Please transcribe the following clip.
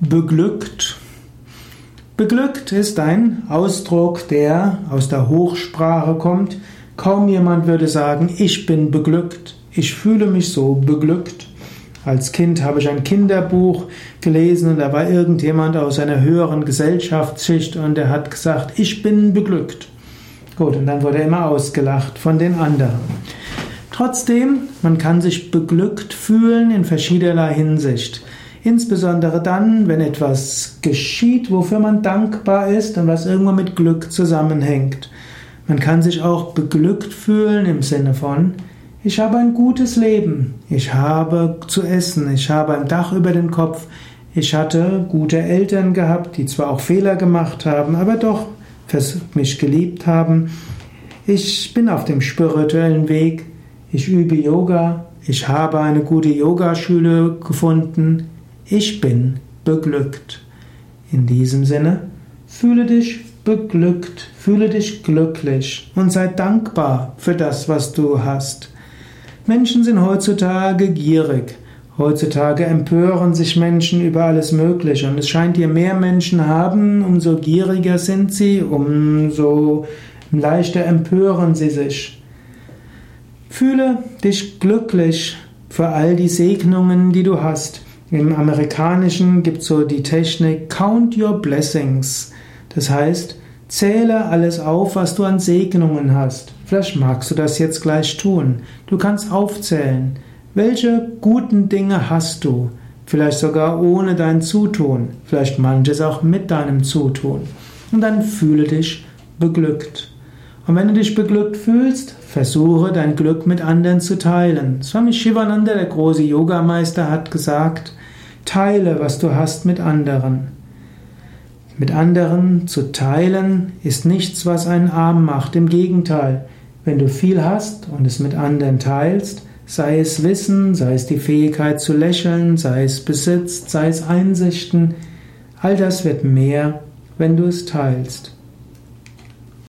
beglückt. Beglückt ist ein Ausdruck, der aus der Hochsprache kommt. Kaum jemand würde sagen, ich bin beglückt, ich fühle mich so beglückt. Als Kind habe ich ein Kinderbuch gelesen und da war irgendjemand aus einer höheren Gesellschaftsschicht und der hat gesagt, ich bin beglückt. Gut, und dann wurde er immer ausgelacht von den anderen. Trotzdem, man kann sich beglückt fühlen in verschiedener Hinsicht. Insbesondere dann, wenn etwas geschieht, wofür man dankbar ist und was irgendwo mit Glück zusammenhängt. Man kann sich auch beglückt fühlen im Sinne von, ich habe ein gutes Leben, ich habe zu essen, ich habe ein Dach über den Kopf, ich hatte gute Eltern gehabt, die zwar auch Fehler gemacht haben, aber doch mich geliebt haben. Ich bin auf dem spirituellen Weg, ich übe Yoga, ich habe eine gute Yogaschule gefunden, ich bin beglückt. In diesem Sinne, fühle dich beglückt, fühle dich glücklich und sei dankbar für das, was du hast. Menschen sind heutzutage gierig. Heutzutage empören sich Menschen über alles Mögliche und es scheint, je mehr Menschen haben, umso gieriger sind sie, umso leichter empören sie sich. Fühle dich glücklich für all die Segnungen, die du hast. Im Amerikanischen gibt es so die Technik Count Your Blessings. Das heißt, zähle alles auf, was du an Segnungen hast. Vielleicht magst du das jetzt gleich tun. Du kannst aufzählen. Welche guten Dinge hast du? Vielleicht sogar ohne dein Zutun. Vielleicht manches auch mit deinem Zutun. Und dann fühle dich beglückt. Und wenn du dich beglückt fühlst, versuche dein Glück mit anderen zu teilen. Swami Shivananda, der große Yogameister, hat gesagt, Teile, was du hast mit anderen. Mit anderen zu teilen ist nichts, was einen arm macht. Im Gegenteil, wenn du viel hast und es mit anderen teilst, sei es Wissen, sei es die Fähigkeit zu lächeln, sei es Besitz, sei es Einsichten, all das wird mehr, wenn du es teilst.